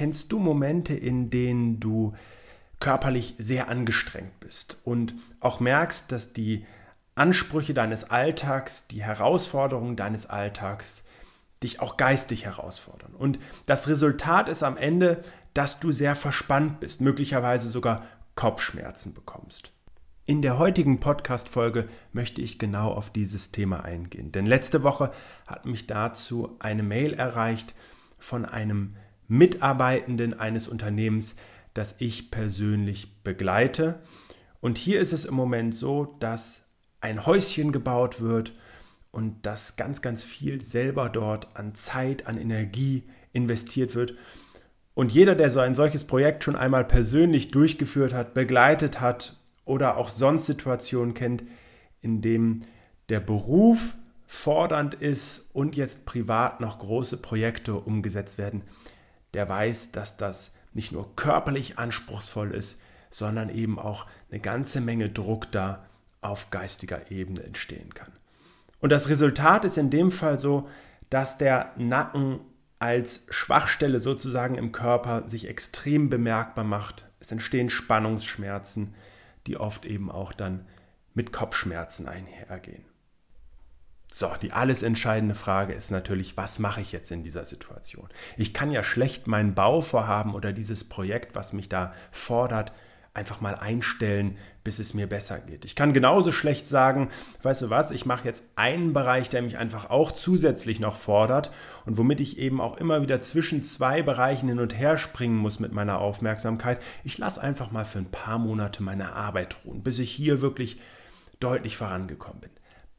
kennst du Momente, in denen du körperlich sehr angestrengt bist und auch merkst, dass die Ansprüche deines Alltags, die Herausforderungen deines Alltags dich auch geistig herausfordern. Und das Resultat ist am Ende, dass du sehr verspannt bist, möglicherweise sogar Kopfschmerzen bekommst. In der heutigen Podcast-Folge möchte ich genau auf dieses Thema eingehen. Denn letzte Woche hat mich dazu eine Mail erreicht von einem Mitarbeitenden eines Unternehmens, das ich persönlich begleite. Und hier ist es im Moment so, dass ein Häuschen gebaut wird und dass ganz, ganz viel selber dort an Zeit, an Energie investiert wird. Und jeder, der so ein solches Projekt schon einmal persönlich durchgeführt hat, begleitet hat oder auch sonst Situationen kennt, in denen der Beruf fordernd ist und jetzt privat noch große Projekte umgesetzt werden, der weiß, dass das nicht nur körperlich anspruchsvoll ist, sondern eben auch eine ganze Menge Druck da auf geistiger Ebene entstehen kann. Und das Resultat ist in dem Fall so, dass der Nacken als Schwachstelle sozusagen im Körper sich extrem bemerkbar macht. Es entstehen Spannungsschmerzen, die oft eben auch dann mit Kopfschmerzen einhergehen. So, die alles entscheidende Frage ist natürlich, was mache ich jetzt in dieser Situation? Ich kann ja schlecht mein Bauvorhaben oder dieses Projekt, was mich da fordert, einfach mal einstellen, bis es mir besser geht. Ich kann genauso schlecht sagen, weißt du was, ich mache jetzt einen Bereich, der mich einfach auch zusätzlich noch fordert und womit ich eben auch immer wieder zwischen zwei Bereichen hin und her springen muss mit meiner Aufmerksamkeit. Ich lasse einfach mal für ein paar Monate meine Arbeit ruhen, bis ich hier wirklich deutlich vorangekommen bin.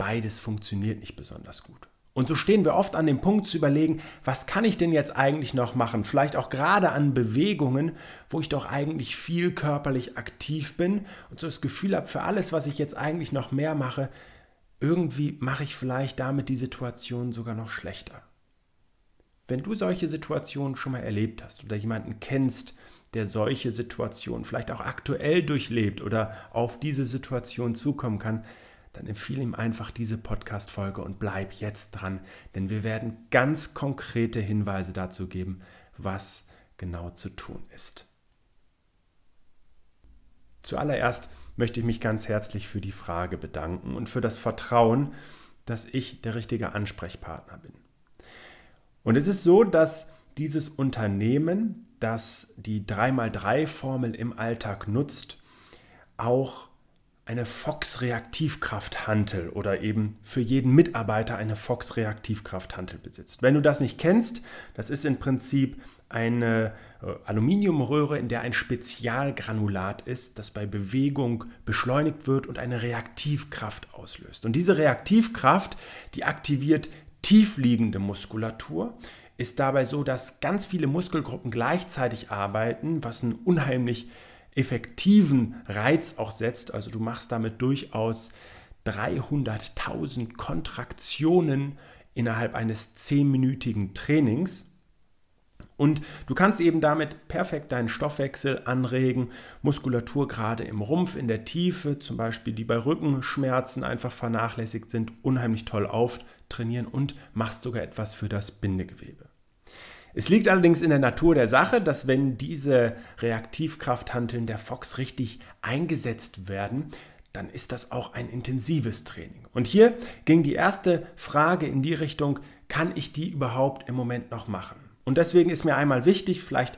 Beides funktioniert nicht besonders gut. Und so stehen wir oft an dem Punkt zu überlegen, was kann ich denn jetzt eigentlich noch machen? Vielleicht auch gerade an Bewegungen, wo ich doch eigentlich viel körperlich aktiv bin und so das Gefühl habe, für alles, was ich jetzt eigentlich noch mehr mache, irgendwie mache ich vielleicht damit die Situation sogar noch schlechter. Wenn du solche Situationen schon mal erlebt hast oder jemanden kennst, der solche Situationen vielleicht auch aktuell durchlebt oder auf diese Situation zukommen kann, dann empfehle ihm einfach diese Podcast-Folge und bleib jetzt dran, denn wir werden ganz konkrete Hinweise dazu geben, was genau zu tun ist. Zuallererst möchte ich mich ganz herzlich für die Frage bedanken und für das Vertrauen, dass ich der richtige Ansprechpartner bin. Und es ist so, dass dieses Unternehmen, das die 3x3-Formel im Alltag nutzt, auch eine Fox-Reaktivkraft-Hantel oder eben für jeden Mitarbeiter eine Fox-Reaktivkraft-Hantel besitzt. Wenn du das nicht kennst, das ist im Prinzip eine äh, Aluminiumröhre, in der ein Spezialgranulat ist, das bei Bewegung beschleunigt wird und eine Reaktivkraft auslöst. Und diese Reaktivkraft, die aktiviert tiefliegende Muskulatur, ist dabei so, dass ganz viele Muskelgruppen gleichzeitig arbeiten, was ein unheimlich effektiven Reiz auch setzt. Also du machst damit durchaus 300.000 Kontraktionen innerhalb eines 10-minütigen Trainings. Und du kannst eben damit perfekt deinen Stoffwechsel anregen, Muskulatur gerade im Rumpf, in der Tiefe, zum Beispiel die bei Rückenschmerzen einfach vernachlässigt sind, unheimlich toll auftrainieren und machst sogar etwas für das Bindegewebe. Es liegt allerdings in der Natur der Sache, dass wenn diese Reaktivkrafthanteln der Fox richtig eingesetzt werden, dann ist das auch ein intensives Training. Und hier ging die erste Frage in die Richtung, kann ich die überhaupt im Moment noch machen? Und deswegen ist mir einmal wichtig, vielleicht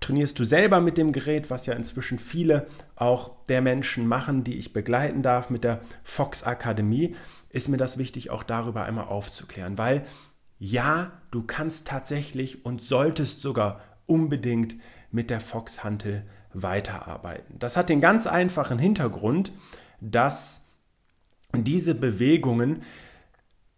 trainierst du selber mit dem Gerät, was ja inzwischen viele auch der Menschen machen, die ich begleiten darf mit der Fox Akademie, ist mir das wichtig, auch darüber einmal aufzuklären, weil ja, du kannst tatsächlich und solltest sogar unbedingt mit der Fox-Hantel weiterarbeiten. Das hat den ganz einfachen Hintergrund, dass diese Bewegungen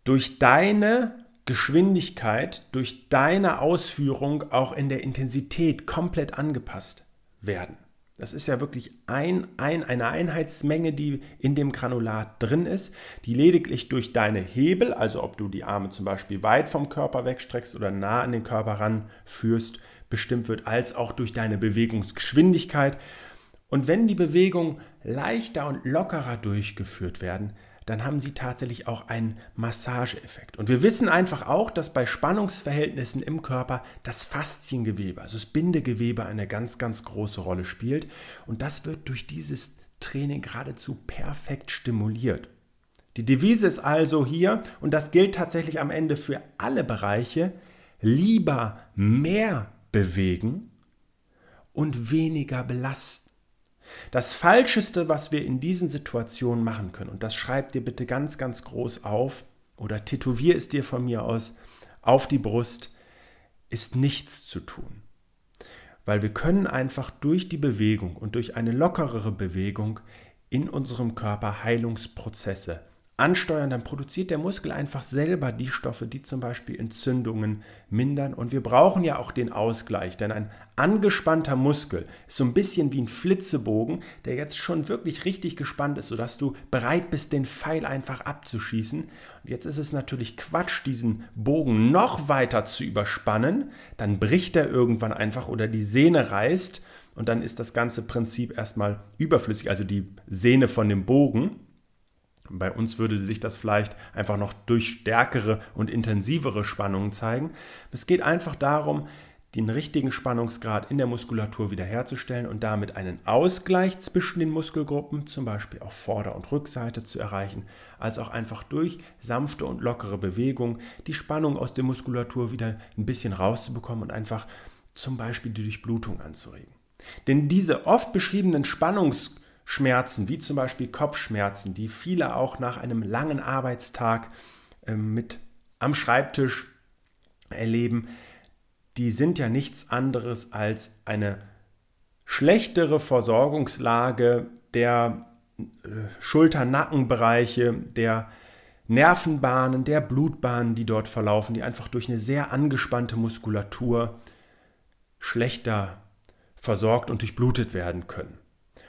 durch deine Geschwindigkeit, durch deine Ausführung auch in der Intensität komplett angepasst werden. Das ist ja wirklich ein, ein, eine Einheitsmenge, die in dem Granulat drin ist, die lediglich durch deine Hebel, also ob du die Arme zum Beispiel weit vom Körper wegstreckst oder nah an den Körper ranführst, bestimmt wird, als auch durch deine Bewegungsgeschwindigkeit. Und wenn die Bewegungen leichter und lockerer durchgeführt werden, dann haben sie tatsächlich auch einen Massageeffekt. Und wir wissen einfach auch, dass bei Spannungsverhältnissen im Körper das Fasziengewebe, also das Bindegewebe, eine ganz, ganz große Rolle spielt. Und das wird durch dieses Training geradezu perfekt stimuliert. Die Devise ist also hier, und das gilt tatsächlich am Ende für alle Bereiche, lieber mehr bewegen und weniger belasten. Das Falscheste, was wir in diesen Situationen machen können, und das schreib dir bitte ganz, ganz groß auf oder tätowier es dir von mir aus auf die Brust, ist nichts zu tun. Weil wir können einfach durch die Bewegung und durch eine lockerere Bewegung in unserem Körper Heilungsprozesse ansteuern, dann produziert der Muskel einfach selber die Stoffe, die zum Beispiel Entzündungen mindern. Und wir brauchen ja auch den Ausgleich, denn ein angespannter Muskel ist so ein bisschen wie ein Flitzebogen, der jetzt schon wirklich richtig gespannt ist, sodass du bereit bist, den Pfeil einfach abzuschießen. Und jetzt ist es natürlich Quatsch, diesen Bogen noch weiter zu überspannen. Dann bricht er irgendwann einfach oder die Sehne reißt und dann ist das ganze Prinzip erstmal überflüssig, also die Sehne von dem Bogen. Bei uns würde sich das vielleicht einfach noch durch stärkere und intensivere Spannungen zeigen. Es geht einfach darum, den richtigen Spannungsgrad in der Muskulatur wiederherzustellen und damit einen Ausgleich zwischen den Muskelgruppen, zum Beispiel auf Vorder- und Rückseite zu erreichen, als auch einfach durch sanfte und lockere Bewegung die Spannung aus der Muskulatur wieder ein bisschen rauszubekommen und einfach zum Beispiel die Durchblutung anzuregen. Denn diese oft beschriebenen Spannungs Schmerzen, wie zum Beispiel Kopfschmerzen, die viele auch nach einem langen Arbeitstag äh, mit am Schreibtisch erleben, die sind ja nichts anderes als eine schlechtere Versorgungslage der äh, Schulter-Nackenbereiche, der Nervenbahnen, der Blutbahnen, die dort verlaufen, die einfach durch eine sehr angespannte Muskulatur schlechter versorgt und durchblutet werden können.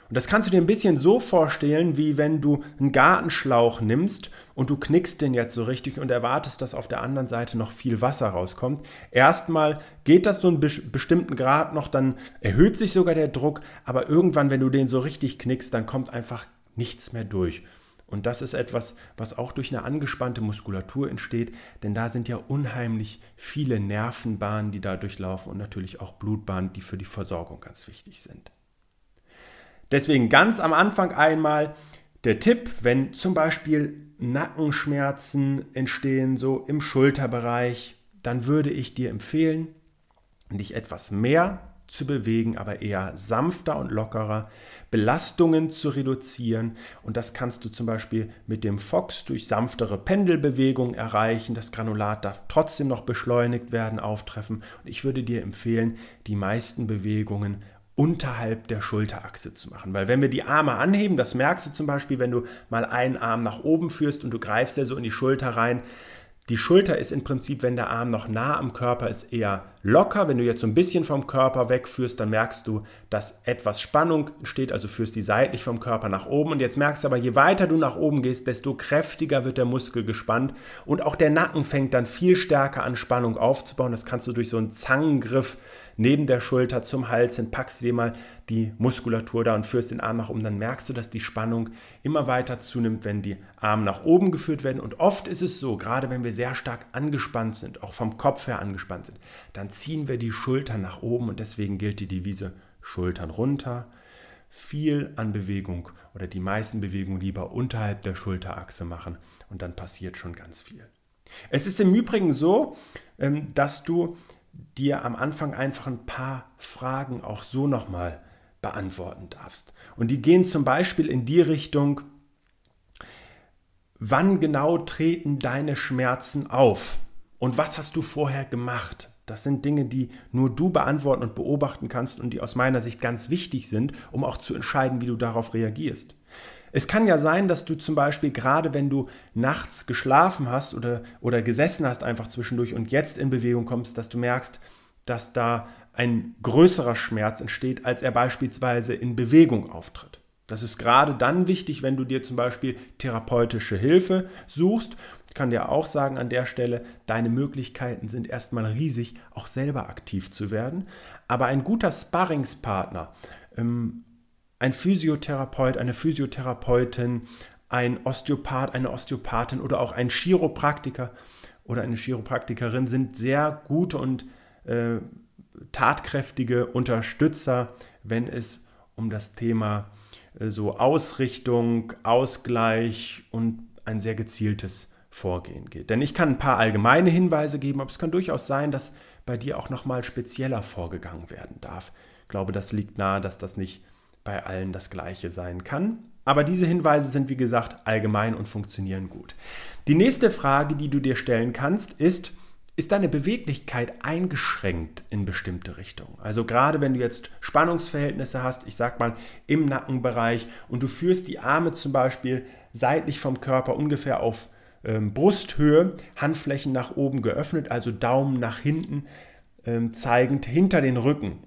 Und das kannst du dir ein bisschen so vorstellen, wie wenn du einen Gartenschlauch nimmst und du knickst den jetzt so richtig und erwartest, dass auf der anderen Seite noch viel Wasser rauskommt. Erstmal geht das so einen bestimmten Grad noch, dann erhöht sich sogar der Druck, aber irgendwann, wenn du den so richtig knickst, dann kommt einfach nichts mehr durch. Und das ist etwas, was auch durch eine angespannte Muskulatur entsteht, denn da sind ja unheimlich viele Nervenbahnen, die da durchlaufen und natürlich auch Blutbahnen, die für die Versorgung ganz wichtig sind. Deswegen ganz am Anfang einmal der Tipp, wenn zum Beispiel Nackenschmerzen entstehen, so im Schulterbereich, dann würde ich dir empfehlen, dich etwas mehr zu bewegen, aber eher sanfter und lockerer, Belastungen zu reduzieren. Und das kannst du zum Beispiel mit dem Fox durch sanftere Pendelbewegungen erreichen. Das Granulat darf trotzdem noch beschleunigt werden, auftreffen. Und ich würde dir empfehlen, die meisten Bewegungen unterhalb der Schulterachse zu machen. Weil wenn wir die Arme anheben, das merkst du zum Beispiel, wenn du mal einen Arm nach oben führst und du greifst ja so in die Schulter rein. Die Schulter ist im Prinzip, wenn der Arm noch nah am Körper ist, eher locker. Wenn du jetzt so ein bisschen vom Körper wegführst, dann merkst du, dass etwas Spannung entsteht, also führst die seitlich vom Körper nach oben. Und jetzt merkst du aber, je weiter du nach oben gehst, desto kräftiger wird der Muskel gespannt. Und auch der Nacken fängt dann viel stärker an Spannung aufzubauen. Das kannst du durch so einen Zangengriff neben der Schulter zum Hals hin, packst du dir mal die Muskulatur da und führst den Arm nach oben, dann merkst du, dass die Spannung immer weiter zunimmt, wenn die Arme nach oben geführt werden. Und oft ist es so, gerade wenn wir sehr stark angespannt sind, auch vom Kopf her angespannt sind, dann ziehen wir die Schultern nach oben und deswegen gilt die Devise Schultern runter, viel an Bewegung oder die meisten Bewegungen lieber unterhalb der Schulterachse machen und dann passiert schon ganz viel. Es ist im Übrigen so, ähm, dass du dir am Anfang einfach ein paar Fragen auch so nochmal beantworten darfst. Und die gehen zum Beispiel in die Richtung, wann genau treten deine Schmerzen auf? Und was hast du vorher gemacht? Das sind Dinge, die nur du beantworten und beobachten kannst und die aus meiner Sicht ganz wichtig sind, um auch zu entscheiden, wie du darauf reagierst. Es kann ja sein, dass du zum Beispiel gerade wenn du nachts geschlafen hast oder, oder gesessen hast einfach zwischendurch und jetzt in Bewegung kommst, dass du merkst, dass da ein größerer Schmerz entsteht, als er beispielsweise in Bewegung auftritt. Das ist gerade dann wichtig, wenn du dir zum Beispiel therapeutische Hilfe suchst. Ich kann dir auch sagen an der Stelle, deine Möglichkeiten sind erstmal riesig, auch selber aktiv zu werden. Aber ein guter Sparringspartner, ähm, ein Physiotherapeut, eine Physiotherapeutin, ein Osteopath, eine Osteopathin oder auch ein Chiropraktiker oder eine Chiropraktikerin sind sehr gute und äh, tatkräftige Unterstützer, wenn es um das Thema äh, so Ausrichtung, Ausgleich und ein sehr gezieltes Vorgehen geht. Denn ich kann ein paar allgemeine Hinweise geben, aber es kann durchaus sein, dass bei dir auch nochmal spezieller vorgegangen werden darf. Ich glaube, das liegt nahe, dass das nicht bei allen das gleiche sein kann. Aber diese Hinweise sind, wie gesagt, allgemein und funktionieren gut. Die nächste Frage, die du dir stellen kannst, ist, ist deine Beweglichkeit eingeschränkt in bestimmte Richtungen. Also gerade wenn du jetzt Spannungsverhältnisse hast, ich sag mal im Nackenbereich und du führst die Arme zum Beispiel seitlich vom Körper ungefähr auf ähm, Brusthöhe, Handflächen nach oben geöffnet, also Daumen nach hinten ähm, zeigend hinter den Rücken,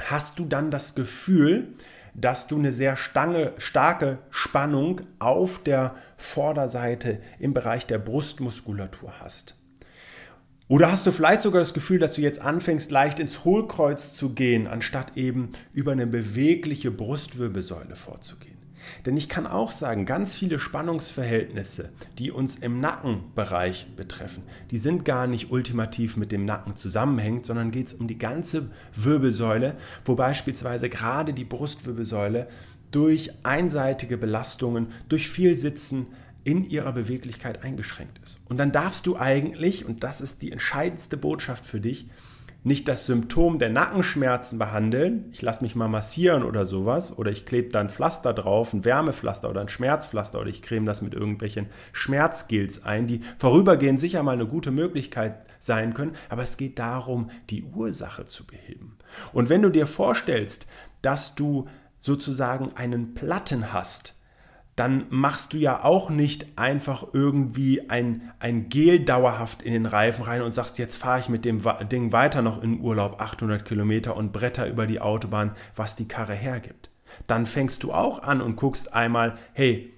hast du dann das Gefühl, dass du eine sehr stange, starke Spannung auf der Vorderseite im Bereich der Brustmuskulatur hast. Oder hast du vielleicht sogar das Gefühl, dass du jetzt anfängst, leicht ins Hohlkreuz zu gehen, anstatt eben über eine bewegliche Brustwirbelsäule vorzugehen? Denn ich kann auch sagen, ganz viele Spannungsverhältnisse, die uns im Nackenbereich betreffen, die sind gar nicht ultimativ mit dem Nacken zusammenhängend, sondern geht es um die ganze Wirbelsäule, wo beispielsweise gerade die Brustwirbelsäule durch einseitige Belastungen, durch viel Sitzen, in ihrer Beweglichkeit eingeschränkt ist. Und dann darfst du eigentlich, und das ist die entscheidendste Botschaft für dich, nicht das Symptom der Nackenschmerzen behandeln, ich lasse mich mal massieren oder sowas, oder ich klebe da ein Pflaster drauf, ein Wärmepflaster oder ein Schmerzpflaster, oder ich creme das mit irgendwelchen Schmerzgills ein, die vorübergehend sicher mal eine gute Möglichkeit sein können, aber es geht darum, die Ursache zu beheben. Und wenn du dir vorstellst, dass du sozusagen einen Platten hast, dann machst du ja auch nicht einfach irgendwie ein, ein Gel dauerhaft in den Reifen rein und sagst, jetzt fahre ich mit dem Ding weiter noch in Urlaub 800 Kilometer und bretter über die Autobahn, was die Karre hergibt. Dann fängst du auch an und guckst einmal, hey,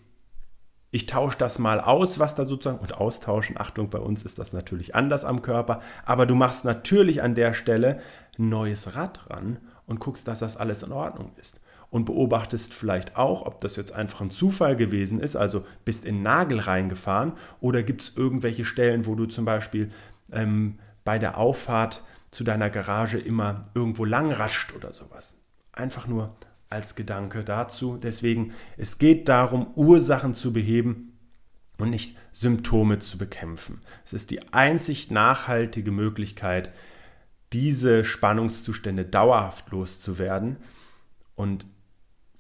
ich tausche das mal aus, was da sozusagen, und austauschen, Achtung, bei uns ist das natürlich anders am Körper, aber du machst natürlich an der Stelle ein neues Rad ran und guckst, dass das alles in Ordnung ist und beobachtest vielleicht auch, ob das jetzt einfach ein Zufall gewesen ist, also bist in Nagel reingefahren oder gibt es irgendwelche Stellen, wo du zum Beispiel ähm, bei der Auffahrt zu deiner Garage immer irgendwo lang rascht oder sowas. Einfach nur als Gedanke dazu. Deswegen, es geht darum, Ursachen zu beheben und nicht Symptome zu bekämpfen. Es ist die einzig nachhaltige Möglichkeit, diese Spannungszustände dauerhaft loszuwerden. Und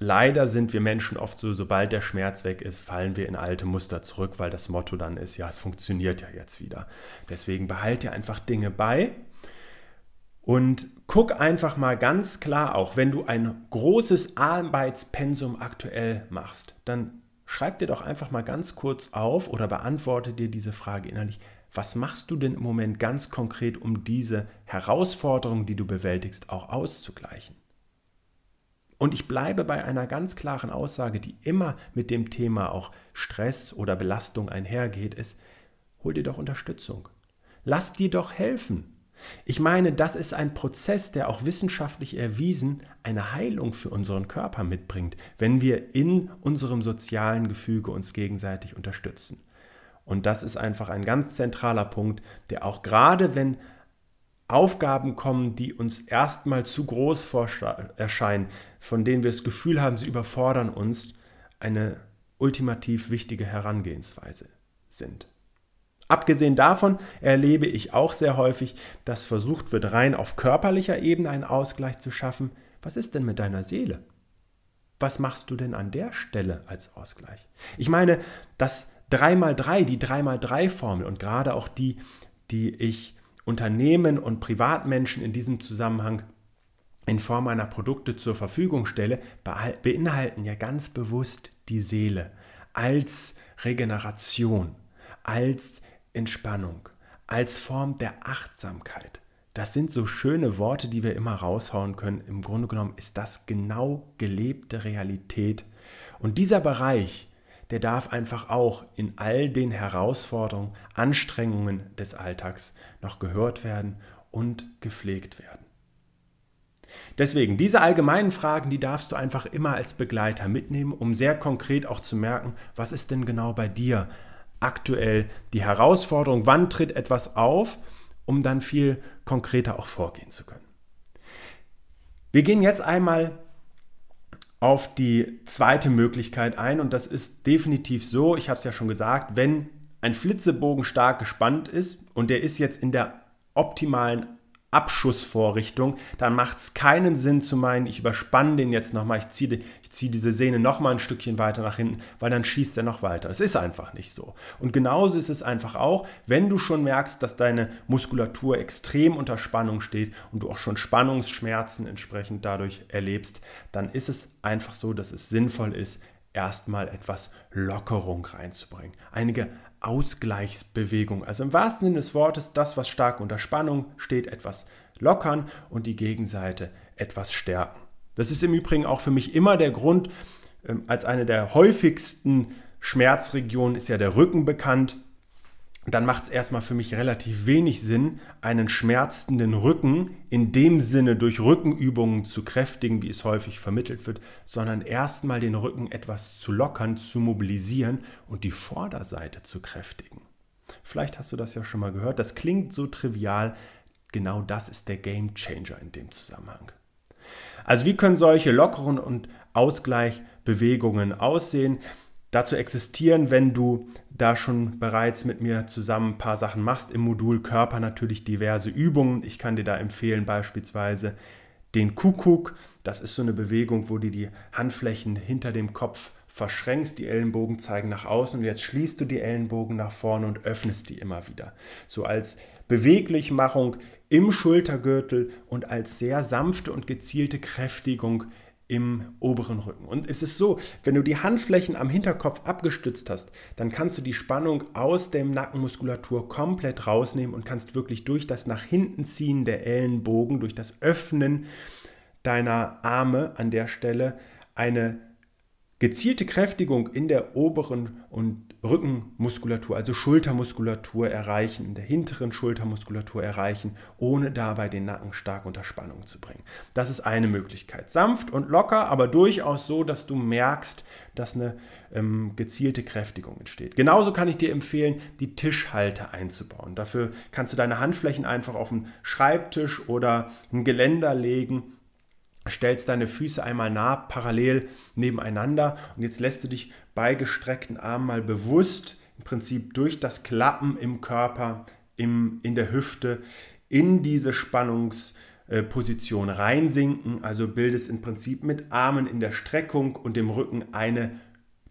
leider sind wir Menschen oft so, sobald der Schmerz weg ist, fallen wir in alte Muster zurück, weil das Motto dann ist, ja, es funktioniert ja jetzt wieder. Deswegen behalte dir einfach Dinge bei und guck einfach mal ganz klar, auch wenn du ein großes Arbeitspensum aktuell machst, dann schreib dir doch einfach mal ganz kurz auf oder beantworte dir diese Frage innerlich. Was machst du denn im Moment ganz konkret, um diese Herausforderung, die du bewältigst, auch auszugleichen? Und ich bleibe bei einer ganz klaren Aussage, die immer mit dem Thema auch Stress oder Belastung einhergeht, ist, hol dir doch Unterstützung. Lass dir doch helfen. Ich meine, das ist ein Prozess, der auch wissenschaftlich erwiesen eine Heilung für unseren Körper mitbringt, wenn wir in unserem sozialen Gefüge uns gegenseitig unterstützen. Und das ist einfach ein ganz zentraler Punkt, der auch gerade wenn Aufgaben kommen, die uns erstmal zu groß erscheinen, von denen wir das Gefühl haben, sie überfordern uns, eine ultimativ wichtige Herangehensweise sind. Abgesehen davon erlebe ich auch sehr häufig, dass versucht wird, rein auf körperlicher Ebene einen Ausgleich zu schaffen. Was ist denn mit deiner Seele? Was machst du denn an der Stelle als Ausgleich? Ich meine, das 3x3, die 3x3-Formel und gerade auch die, die ich Unternehmen und Privatmenschen in diesem Zusammenhang in Form einer Produkte zur Verfügung stelle, beinhalten ja ganz bewusst die Seele als Regeneration, als Entspannung, als Form der Achtsamkeit. Das sind so schöne Worte, die wir immer raushauen können. Im Grunde genommen ist das genau gelebte Realität. Und dieser Bereich, der darf einfach auch in all den Herausforderungen, Anstrengungen des Alltags noch gehört werden und gepflegt werden. Deswegen, diese allgemeinen Fragen, die darfst du einfach immer als Begleiter mitnehmen, um sehr konkret auch zu merken, was ist denn genau bei dir aktuell die Herausforderung, wann tritt etwas auf, um dann viel konkreter auch vorgehen zu können. Wir gehen jetzt einmal auf die zweite Möglichkeit ein. Und das ist definitiv so, ich habe es ja schon gesagt, wenn ein Flitzebogen stark gespannt ist und der ist jetzt in der optimalen Abschussvorrichtung, dann macht es keinen Sinn zu meinen, ich überspanne den jetzt nochmal, ich ziehe ich zieh diese Sehne nochmal ein Stückchen weiter nach hinten, weil dann schießt er noch weiter. Es ist einfach nicht so. Und genauso ist es einfach auch, wenn du schon merkst, dass deine Muskulatur extrem unter Spannung steht und du auch schon Spannungsschmerzen entsprechend dadurch erlebst, dann ist es einfach so, dass es sinnvoll ist, erstmal etwas Lockerung reinzubringen. Einige Ausgleichsbewegung. Also im wahrsten Sinne des Wortes, das, was stark unter Spannung steht, etwas lockern und die Gegenseite etwas stärken. Das ist im Übrigen auch für mich immer der Grund, ähm, als eine der häufigsten Schmerzregionen ist ja der Rücken bekannt dann macht es erstmal für mich relativ wenig Sinn, einen schmerzenden Rücken in dem Sinne durch Rückenübungen zu kräftigen, wie es häufig vermittelt wird, sondern erstmal den Rücken etwas zu lockern, zu mobilisieren und die Vorderseite zu kräftigen. Vielleicht hast du das ja schon mal gehört, das klingt so trivial, genau das ist der Game Changer in dem Zusammenhang. Also wie können solche lockeren und Ausgleichbewegungen aussehen? Dazu existieren, wenn du da schon bereits mit mir zusammen ein paar Sachen machst im Modul Körper natürlich diverse Übungen. Ich kann dir da empfehlen beispielsweise den Kuckuck. Das ist so eine Bewegung, wo du die Handflächen hinter dem Kopf verschränkst, die Ellenbogen zeigen nach außen und jetzt schließt du die Ellenbogen nach vorne und öffnest die immer wieder. So als Beweglichmachung im Schultergürtel und als sehr sanfte und gezielte Kräftigung im oberen Rücken. Und es ist so, wenn du die Handflächen am Hinterkopf abgestützt hast, dann kannst du die Spannung aus der Nackenmuskulatur komplett rausnehmen und kannst wirklich durch das nach hinten ziehen der Ellenbogen, durch das Öffnen deiner Arme an der Stelle eine gezielte Kräftigung in der oberen und Rückenmuskulatur, also Schultermuskulatur erreichen, in der hinteren Schultermuskulatur erreichen, ohne dabei den Nacken stark unter Spannung zu bringen. Das ist eine Möglichkeit. Sanft und locker, aber durchaus so, dass du merkst, dass eine ähm, gezielte Kräftigung entsteht. Genauso kann ich dir empfehlen, die Tischhalte einzubauen. Dafür kannst du deine Handflächen einfach auf einen Schreibtisch oder ein Geländer legen stellst deine Füße einmal nah parallel nebeneinander und jetzt lässt du dich bei gestreckten Armen mal bewusst im Prinzip durch das Klappen im Körper, im, in der Hüfte in diese Spannungsposition reinsinken. Also bildest im Prinzip mit Armen in der Streckung und dem Rücken eine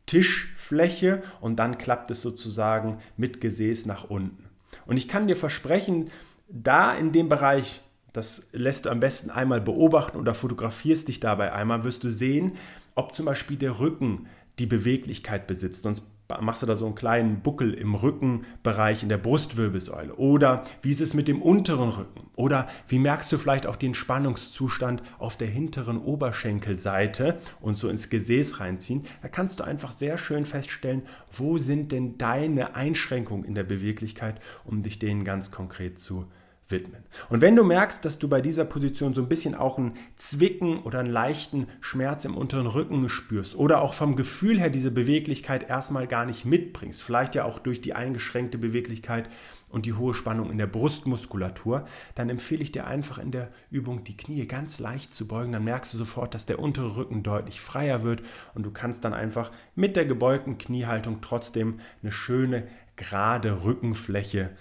Tischfläche und dann klappt es sozusagen mit Gesäß nach unten. Und ich kann dir versprechen, da in dem Bereich das lässt du am besten einmal beobachten oder fotografierst dich dabei einmal, wirst du sehen, ob zum Beispiel der Rücken die Beweglichkeit besitzt. Sonst machst du da so einen kleinen Buckel im Rückenbereich in der Brustwirbelsäule. Oder wie ist es mit dem unteren Rücken? Oder wie merkst du vielleicht auch den Spannungszustand auf der hinteren Oberschenkelseite und so ins Gesäß reinziehen? Da kannst du einfach sehr schön feststellen, wo sind denn deine Einschränkungen in der Beweglichkeit, um dich denen ganz konkret zu widmen. Und wenn du merkst, dass du bei dieser Position so ein bisschen auch ein Zwicken oder einen leichten Schmerz im unteren Rücken spürst oder auch vom Gefühl her diese Beweglichkeit erstmal gar nicht mitbringst, vielleicht ja auch durch die eingeschränkte Beweglichkeit und die hohe Spannung in der Brustmuskulatur, dann empfehle ich dir einfach in der Übung die Knie ganz leicht zu beugen. Dann merkst du sofort, dass der untere Rücken deutlich freier wird und du kannst dann einfach mit der gebeugten Kniehaltung trotzdem eine schöne gerade Rückenfläche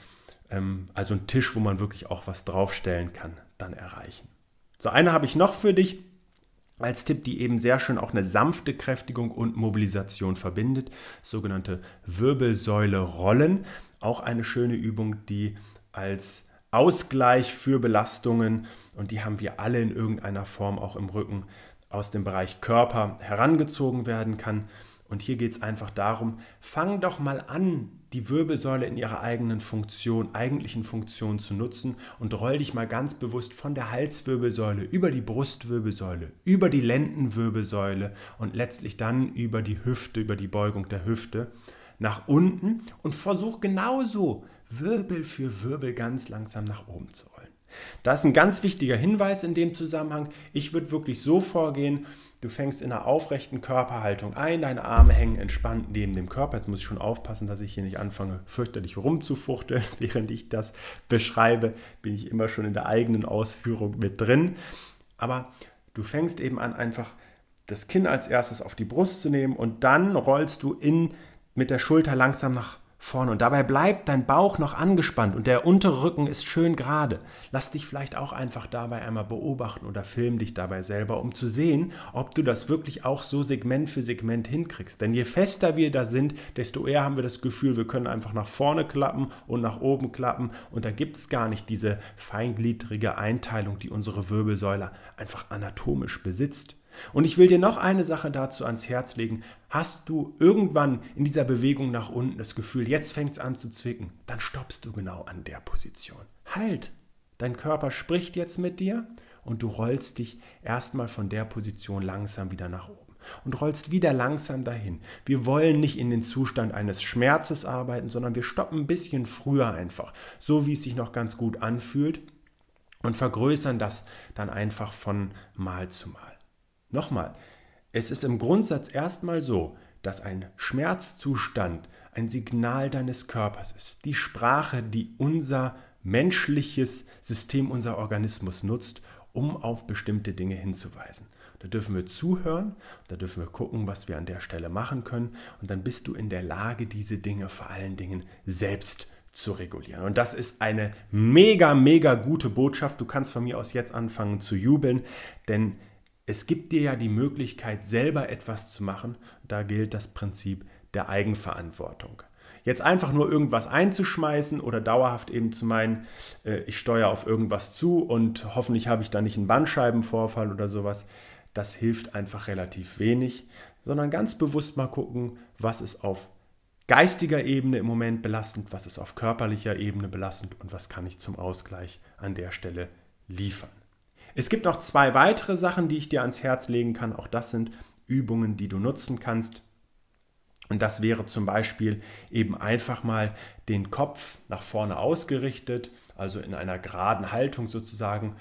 also ein Tisch, wo man wirklich auch was draufstellen kann, dann erreichen. So, eine habe ich noch für dich als Tipp, die eben sehr schön auch eine sanfte Kräftigung und Mobilisation verbindet, sogenannte Wirbelsäule rollen. Auch eine schöne Übung, die als Ausgleich für Belastungen, und die haben wir alle in irgendeiner Form auch im Rücken aus dem Bereich Körper herangezogen werden kann. Und hier geht es einfach darum, fang doch mal an, die Wirbelsäule in ihrer eigenen Funktion, eigentlichen Funktion zu nutzen und roll dich mal ganz bewusst von der Halswirbelsäule über die Brustwirbelsäule, über die Lendenwirbelsäule und letztlich dann über die Hüfte, über die Beugung der Hüfte nach unten und versuch genauso Wirbel für Wirbel ganz langsam nach oben zu rollen. Das ist ein ganz wichtiger Hinweis in dem Zusammenhang. Ich würde wirklich so vorgehen, du fängst in einer aufrechten Körperhaltung ein, deine Arme hängen entspannt neben dem Körper. Jetzt muss ich schon aufpassen, dass ich hier nicht anfange, fürchterlich rumzufuchteln. Während ich das beschreibe, bin ich immer schon in der eigenen Ausführung mit drin. Aber du fängst eben an, einfach das Kinn als erstes auf die Brust zu nehmen und dann rollst du in, mit der Schulter langsam nach vorne. Und dabei bleibt dein Bauch noch angespannt und der untere Rücken ist schön gerade. Lass dich vielleicht auch einfach dabei einmal beobachten oder film dich dabei selber, um zu sehen, ob du das wirklich auch so Segment für Segment hinkriegst. Denn je fester wir da sind, desto eher haben wir das Gefühl, wir können einfach nach vorne klappen und nach oben klappen. Und da gibt es gar nicht diese feingliedrige Einteilung, die unsere Wirbelsäule einfach anatomisch besitzt. Und ich will dir noch eine Sache dazu ans Herz legen. Hast du irgendwann in dieser Bewegung nach unten das Gefühl, jetzt fängt es an zu zwicken, dann stoppst du genau an der Position. Halt! Dein Körper spricht jetzt mit dir und du rollst dich erstmal von der Position langsam wieder nach oben und rollst wieder langsam dahin. Wir wollen nicht in den Zustand eines Schmerzes arbeiten, sondern wir stoppen ein bisschen früher einfach, so wie es sich noch ganz gut anfühlt und vergrößern das dann einfach von Mal zu Mal. Nochmal, es ist im Grundsatz erstmal so, dass ein Schmerzzustand ein Signal deines Körpers ist. Die Sprache, die unser menschliches System, unser Organismus nutzt, um auf bestimmte Dinge hinzuweisen. Da dürfen wir zuhören, da dürfen wir gucken, was wir an der Stelle machen können und dann bist du in der Lage, diese Dinge vor allen Dingen selbst zu regulieren. Und das ist eine mega, mega gute Botschaft. Du kannst von mir aus jetzt anfangen zu jubeln, denn es gibt dir ja die Möglichkeit, selber etwas zu machen. Da gilt das Prinzip der Eigenverantwortung. Jetzt einfach nur irgendwas einzuschmeißen oder dauerhaft eben zu meinen, äh, ich steuere auf irgendwas zu und hoffentlich habe ich da nicht einen Bandscheibenvorfall oder sowas, das hilft einfach relativ wenig, sondern ganz bewusst mal gucken, was ist auf geistiger Ebene im Moment belastend, was ist auf körperlicher Ebene belastend und was kann ich zum Ausgleich an der Stelle liefern. Es gibt noch zwei weitere Sachen, die ich dir ans Herz legen kann. Auch das sind Übungen, die du nutzen kannst. Und das wäre zum Beispiel eben einfach mal den Kopf nach vorne ausgerichtet, also in einer geraden Haltung sozusagen,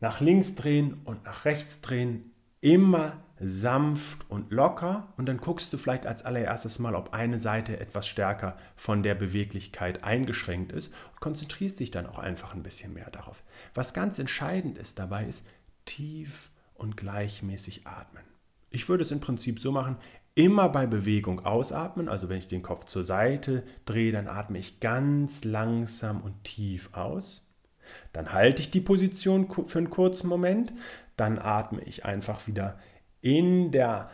nach links drehen und nach rechts drehen, immer sanft und locker und dann guckst du vielleicht als allererstes mal, ob eine Seite etwas stärker von der Beweglichkeit eingeschränkt ist und konzentrierst dich dann auch einfach ein bisschen mehr darauf. Was ganz entscheidend ist dabei ist tief und gleichmäßig atmen. Ich würde es im Prinzip so machen, immer bei Bewegung ausatmen, also wenn ich den Kopf zur Seite drehe, dann atme ich ganz langsam und tief aus. Dann halte ich die Position für einen kurzen Moment, dann atme ich einfach wieder in der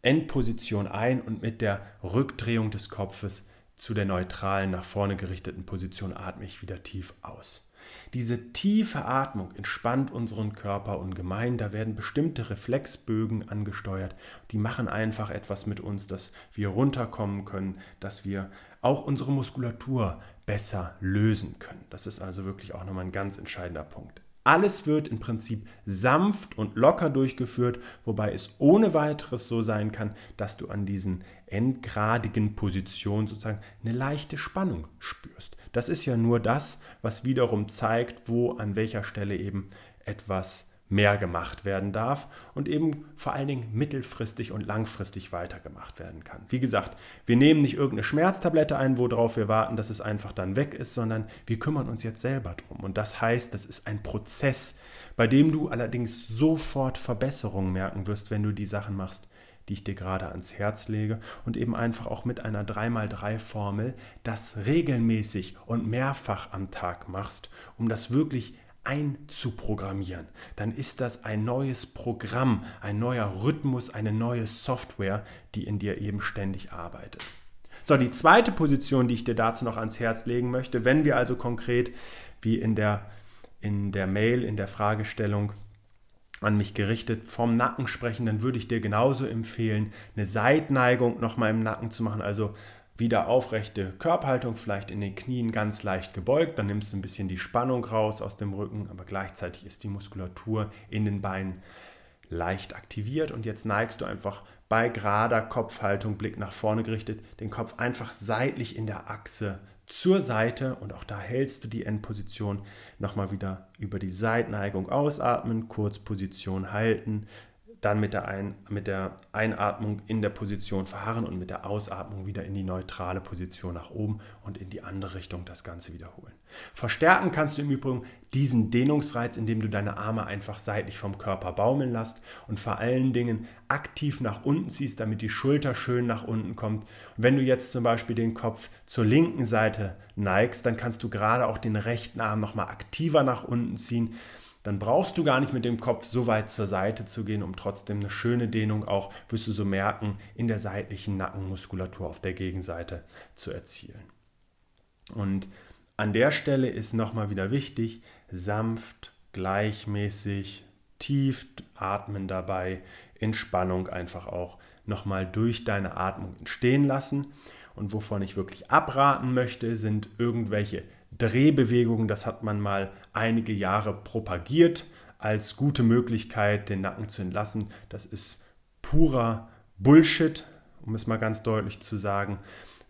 Endposition ein und mit der Rückdrehung des Kopfes zu der neutralen, nach vorne gerichteten Position atme ich wieder tief aus. Diese tiefe Atmung entspannt unseren Körper ungemein. Da werden bestimmte Reflexbögen angesteuert. Die machen einfach etwas mit uns, dass wir runterkommen können, dass wir auch unsere Muskulatur besser lösen können. Das ist also wirklich auch nochmal ein ganz entscheidender Punkt. Alles wird im Prinzip sanft und locker durchgeführt, wobei es ohne weiteres so sein kann, dass du an diesen endgradigen Positionen sozusagen eine leichte Spannung spürst. Das ist ja nur das, was wiederum zeigt, wo an welcher Stelle eben etwas mehr gemacht werden darf und eben vor allen Dingen mittelfristig und langfristig weitergemacht werden kann. Wie gesagt, wir nehmen nicht irgendeine Schmerztablette ein, worauf wir warten, dass es einfach dann weg ist, sondern wir kümmern uns jetzt selber drum. Und das heißt, das ist ein Prozess, bei dem du allerdings sofort Verbesserungen merken wirst, wenn du die Sachen machst, die ich dir gerade ans Herz lege und eben einfach auch mit einer 3x3-Formel das regelmäßig und mehrfach am Tag machst, um das wirklich einzuprogrammieren, dann ist das ein neues Programm, ein neuer Rhythmus, eine neue Software, die in dir eben ständig arbeitet. So, die zweite Position, die ich dir dazu noch ans Herz legen möchte, wenn wir also konkret wie in der, in der Mail, in der Fragestellung an mich gerichtet vom Nacken sprechen, dann würde ich dir genauso empfehlen, eine Seitneigung nochmal im Nacken zu machen, also wieder aufrechte Körperhaltung, vielleicht in den Knien ganz leicht gebeugt. Dann nimmst du ein bisschen die Spannung raus aus dem Rücken, aber gleichzeitig ist die Muskulatur in den Beinen leicht aktiviert. Und jetzt neigst du einfach bei gerader Kopfhaltung, Blick nach vorne gerichtet, den Kopf einfach seitlich in der Achse zur Seite und auch da hältst du die Endposition nochmal wieder über die Seitneigung ausatmen, Kurzposition halten, dann mit der, Ein mit der Einatmung in der Position verharren und mit der Ausatmung wieder in die neutrale Position nach oben und in die andere Richtung das Ganze wiederholen. Verstärken kannst du im Übrigen diesen Dehnungsreiz, indem du deine Arme einfach seitlich vom Körper baumeln lässt und vor allen Dingen aktiv nach unten ziehst, damit die Schulter schön nach unten kommt. Wenn du jetzt zum Beispiel den Kopf zur linken Seite neigst, dann kannst du gerade auch den rechten Arm nochmal aktiver nach unten ziehen dann brauchst du gar nicht mit dem Kopf so weit zur Seite zu gehen, um trotzdem eine schöne Dehnung auch, wirst du so merken, in der seitlichen Nackenmuskulatur auf der Gegenseite zu erzielen. Und an der Stelle ist nochmal wieder wichtig, sanft, gleichmäßig, tief atmen dabei, Entspannung einfach auch nochmal durch deine Atmung entstehen lassen. Und wovon ich wirklich abraten möchte, sind irgendwelche Drehbewegungen. Das hat man mal einige Jahre propagiert als gute Möglichkeit, den Nacken zu entlassen. Das ist purer Bullshit, um es mal ganz deutlich zu sagen.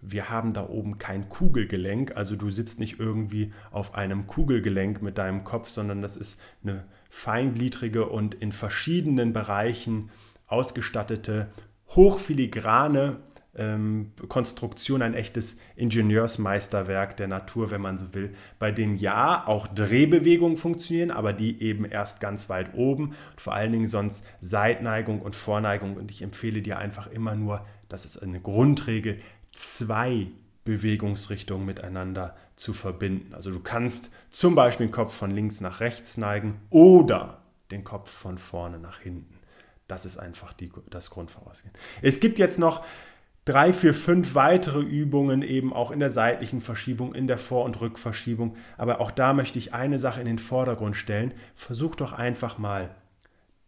Wir haben da oben kein Kugelgelenk, also du sitzt nicht irgendwie auf einem Kugelgelenk mit deinem Kopf, sondern das ist eine feingliedrige und in verschiedenen Bereichen ausgestattete, hochfiligrane ähm, Konstruktion ein echtes Ingenieursmeisterwerk der Natur, wenn man so will, bei dem ja auch Drehbewegungen funktionieren, aber die eben erst ganz weit oben und vor allen Dingen sonst Seitneigung und Vorneigung. Und ich empfehle dir einfach immer nur, das ist eine Grundregel, zwei Bewegungsrichtungen miteinander zu verbinden. Also du kannst zum Beispiel den Kopf von links nach rechts neigen oder den Kopf von vorne nach hinten. Das ist einfach die, das Grundvorausgehen. Es gibt jetzt noch drei, vier, fünf weitere Übungen eben auch in der seitlichen Verschiebung, in der Vor- und Rückverschiebung. Aber auch da möchte ich eine Sache in den Vordergrund stellen. Versuch doch einfach mal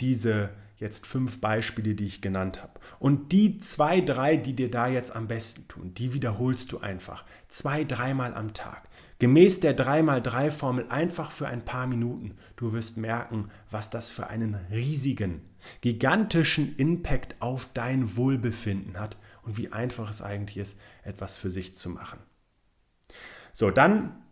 diese jetzt fünf Beispiele, die ich genannt habe. Und die zwei, drei, die dir da jetzt am besten tun, die wiederholst du einfach zwei, dreimal am Tag. Gemäß der 3x3-Formel einfach für ein paar Minuten. Du wirst merken, was das für einen riesigen, gigantischen Impact auf dein Wohlbefinden hat und wie einfach es eigentlich ist, etwas für sich zu machen. So, dann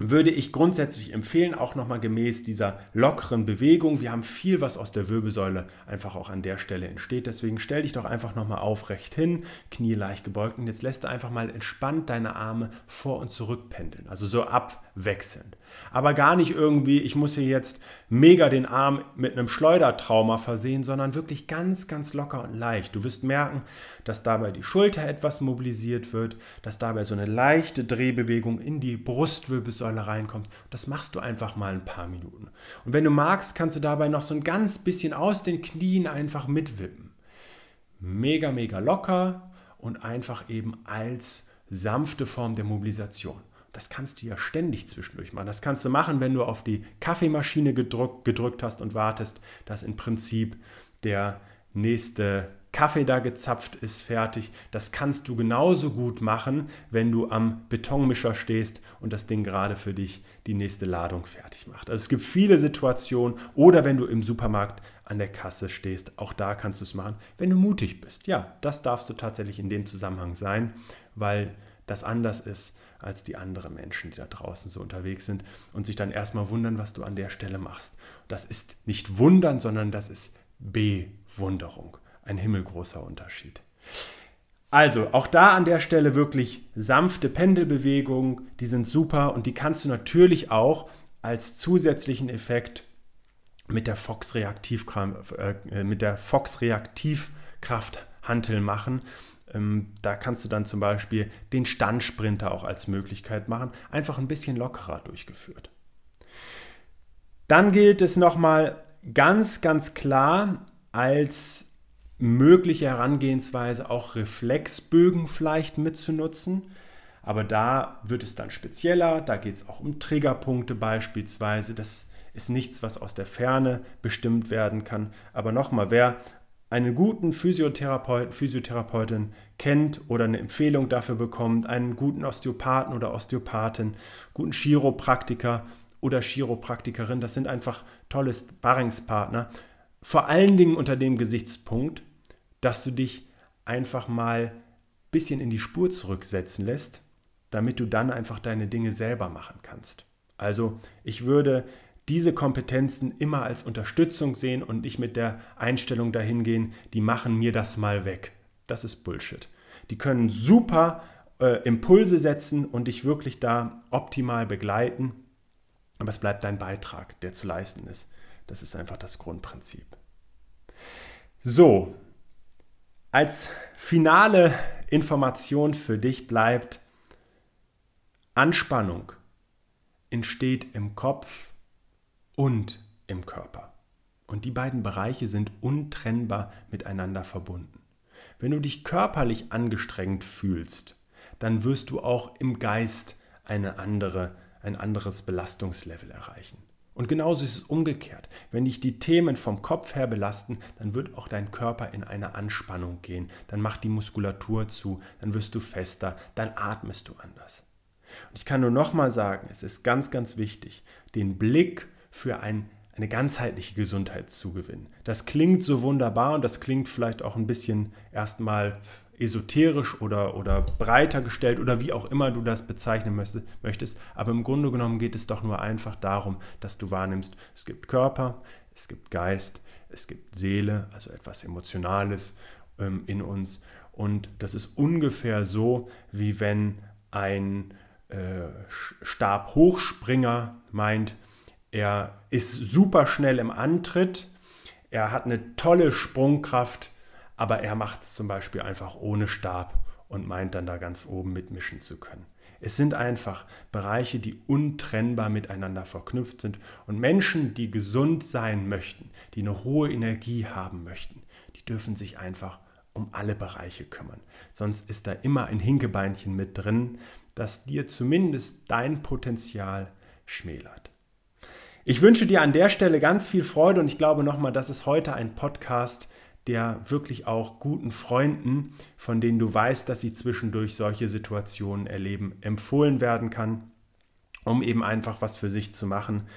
würde ich grundsätzlich empfehlen, auch nochmal gemäß dieser lockeren Bewegung. Wir haben viel, was aus der Wirbelsäule einfach auch an der Stelle entsteht. Deswegen stell dich doch einfach nochmal aufrecht hin, Knie leicht gebeugt und jetzt lässt du einfach mal entspannt deine Arme vor und zurück pendeln. Also so abwechselnd. Aber gar nicht irgendwie, ich muss hier jetzt mega den Arm mit einem Schleudertrauma versehen, sondern wirklich ganz, ganz locker und leicht. Du wirst merken, dass dabei die Schulter etwas mobilisiert wird, dass dabei so eine leichte Drehbewegung in die Brustwirbelsäule reinkommt. Das machst du einfach mal ein paar Minuten. Und wenn du magst, kannst du dabei noch so ein ganz bisschen aus den Knien einfach mitwippen. Mega, mega locker und einfach eben als sanfte Form der Mobilisation. Das kannst du ja ständig zwischendurch machen. Das kannst du machen, wenn du auf die Kaffeemaschine gedrückt, gedrückt hast und wartest, dass im Prinzip der nächste Kaffee da gezapft ist, fertig. Das kannst du genauso gut machen, wenn du am Betonmischer stehst und das Ding gerade für dich die nächste Ladung fertig macht. Also es gibt viele Situationen oder wenn du im Supermarkt an der Kasse stehst, auch da kannst du es machen, wenn du mutig bist. Ja, das darfst du tatsächlich in dem Zusammenhang sein, weil das anders ist als die anderen Menschen, die da draußen so unterwegs sind und sich dann erstmal wundern, was du an der Stelle machst. Das ist nicht wundern, sondern das ist Bewunderung. Ein himmelgroßer Unterschied. Also, auch da an der Stelle wirklich sanfte Pendelbewegungen, die sind super und die kannst du natürlich auch als zusätzlichen Effekt mit der Fox-Reaktivkraft äh, Fox machen. Ähm, da kannst du dann zum Beispiel den Standsprinter auch als Möglichkeit machen, einfach ein bisschen lockerer durchgeführt. Dann gilt es nochmal ganz, ganz klar als mögliche Herangehensweise auch Reflexbögen vielleicht mitzunutzen. Aber da wird es dann spezieller, da geht es auch um Triggerpunkte beispielsweise. Das ist nichts, was aus der Ferne bestimmt werden kann. Aber nochmal, wer einen guten Physiotherapeuten, Physiotherapeutin kennt oder eine Empfehlung dafür bekommt, einen guten Osteopathen oder Osteopathin, guten Chiropraktiker oder Chiropraktikerin, das sind einfach tolle Sparringspartner. Vor allen Dingen unter dem Gesichtspunkt, dass du dich einfach mal ein bisschen in die Spur zurücksetzen lässt damit du dann einfach deine Dinge selber machen kannst. Also ich würde diese Kompetenzen immer als Unterstützung sehen und nicht mit der Einstellung dahin gehen, die machen mir das mal weg. Das ist Bullshit. Die können super äh, Impulse setzen und dich wirklich da optimal begleiten. Aber es bleibt dein Beitrag, der zu leisten ist. Das ist einfach das Grundprinzip. So, als finale Information für dich bleibt, Anspannung entsteht im Kopf und im Körper. Und die beiden Bereiche sind untrennbar miteinander verbunden. Wenn du dich körperlich angestrengt fühlst, dann wirst du auch im Geist eine andere, ein anderes Belastungslevel erreichen. Und genauso ist es umgekehrt. Wenn dich die Themen vom Kopf her belasten, dann wird auch dein Körper in eine Anspannung gehen. Dann macht die Muskulatur zu, dann wirst du fester, dann atmest du anders. Und ich kann nur nochmal sagen, es ist ganz, ganz wichtig, den Blick für ein, eine ganzheitliche Gesundheit zu gewinnen. Das klingt so wunderbar und das klingt vielleicht auch ein bisschen erstmal esoterisch oder, oder breiter gestellt oder wie auch immer du das bezeichnen möchtest. Aber im Grunde genommen geht es doch nur einfach darum, dass du wahrnimmst, es gibt Körper, es gibt Geist, es gibt Seele, also etwas Emotionales ähm, in uns. Und das ist ungefähr so, wie wenn ein äh, Stabhochspringer meint, er ist super schnell im Antritt, er hat eine tolle Sprungkraft, aber er macht es zum Beispiel einfach ohne Stab und meint dann da ganz oben mitmischen zu können. Es sind einfach Bereiche, die untrennbar miteinander verknüpft sind und Menschen, die gesund sein möchten, die eine hohe Energie haben möchten, die dürfen sich einfach um alle Bereiche kümmern. Sonst ist da immer ein Hinkebeinchen mit drin, das dir zumindest dein Potenzial schmälert. Ich wünsche dir an der Stelle ganz viel Freude und ich glaube nochmal, das ist heute ein Podcast, der wirklich auch guten Freunden, von denen du weißt, dass sie zwischendurch solche Situationen erleben, empfohlen werden kann, um eben einfach was für sich zu machen.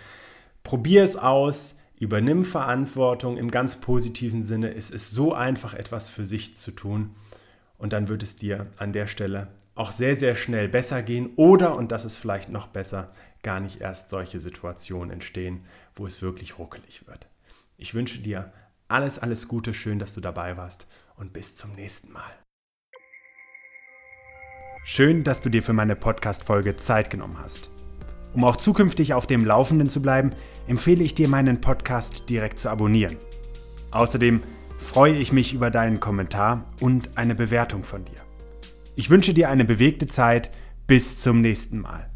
Probier es aus, übernimm Verantwortung im ganz positiven Sinne. Es ist so einfach, etwas für sich zu tun. Und dann wird es dir an der Stelle auch sehr, sehr schnell besser gehen oder, und das ist vielleicht noch besser, gar nicht erst solche Situationen entstehen, wo es wirklich ruckelig wird. Ich wünsche dir alles, alles Gute, schön, dass du dabei warst und bis zum nächsten Mal. Schön, dass du dir für meine Podcast-Folge Zeit genommen hast. Um auch zukünftig auf dem Laufenden zu bleiben, empfehle ich dir, meinen Podcast direkt zu abonnieren. Außerdem freue ich mich über deinen Kommentar und eine Bewertung von dir. Ich wünsche dir eine bewegte Zeit. Bis zum nächsten Mal.